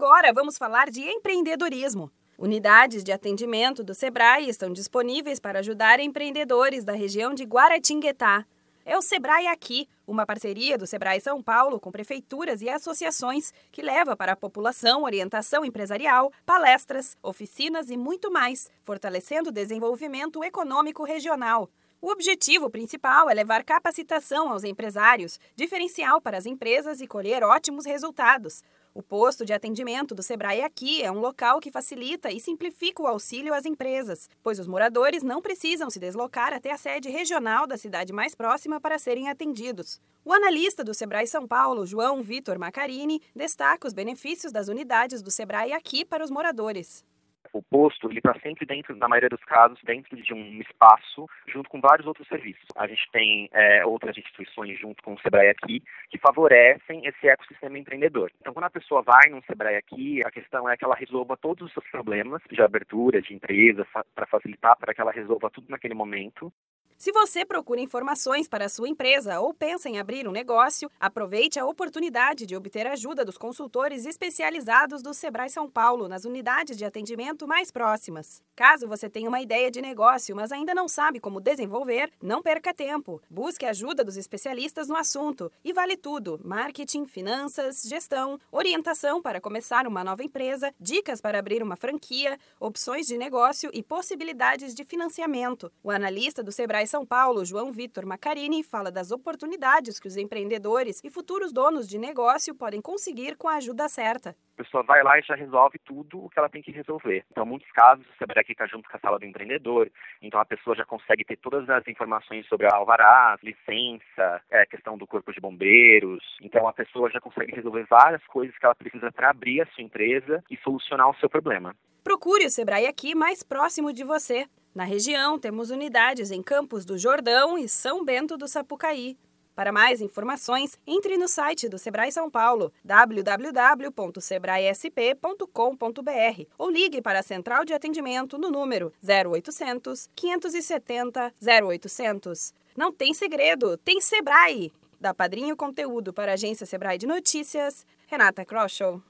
Agora vamos falar de empreendedorismo. Unidades de atendimento do Sebrae estão disponíveis para ajudar empreendedores da região de Guaratinguetá. É o Sebrae Aqui, uma parceria do Sebrae São Paulo com prefeituras e associações que leva para a população orientação empresarial, palestras, oficinas e muito mais, fortalecendo o desenvolvimento econômico regional. O objetivo principal é levar capacitação aos empresários, diferencial para as empresas e colher ótimos resultados. O posto de atendimento do Sebrae aqui é um local que facilita e simplifica o auxílio às empresas, pois os moradores não precisam se deslocar até a sede regional da cidade mais próxima para serem atendidos. O analista do Sebrae São Paulo, João Vitor Macarini, destaca os benefícios das unidades do Sebrae aqui para os moradores o posto ele está sempre dentro, na maioria dos casos, dentro de um espaço, junto com vários outros serviços. A gente tem é, outras instituições junto com o Sebrae aqui que favorecem esse ecossistema empreendedor. Então, quando a pessoa vai num Sebrae aqui, a questão é que ela resolva todos os seus problemas de abertura de empresa, para facilitar para que ela resolva tudo naquele momento. Se você procura informações para a sua empresa ou pensa em abrir um negócio, aproveite a oportunidade de obter ajuda dos consultores especializados do Sebrae São Paulo nas unidades de atendimento mais próximas. Caso você tenha uma ideia de negócio, mas ainda não sabe como desenvolver, não perca tempo. Busque ajuda dos especialistas no assunto. E vale tudo: marketing, finanças, gestão, orientação para começar uma nova empresa, dicas para abrir uma franquia, opções de negócio e possibilidades de financiamento. O analista do Sebrae são Paulo, João Vitor Macarini, fala das oportunidades que os empreendedores e futuros donos de negócio podem conseguir com a ajuda certa. A pessoa vai lá e já resolve tudo o que ela tem que resolver. Então, em muitos casos, o Sebrae está junto com a sala do empreendedor, então a pessoa já consegue ter todas as informações sobre a alvará, licença, é, questão do corpo de bombeiros. Então, a pessoa já consegue resolver várias coisas que ela precisa para abrir a sua empresa e solucionar o seu problema. Procure o Sebrae aqui mais próximo de você. Na região, temos unidades em Campos do Jordão e São Bento do Sapucaí. Para mais informações, entre no site do Sebrae São Paulo, www.sebraesp.com.br ou ligue para a central de atendimento no número 0800 570 0800. Não tem segredo, tem Sebrae! Da Padrinho Conteúdo para a agência Sebrae de Notícias, Renata Kroschel.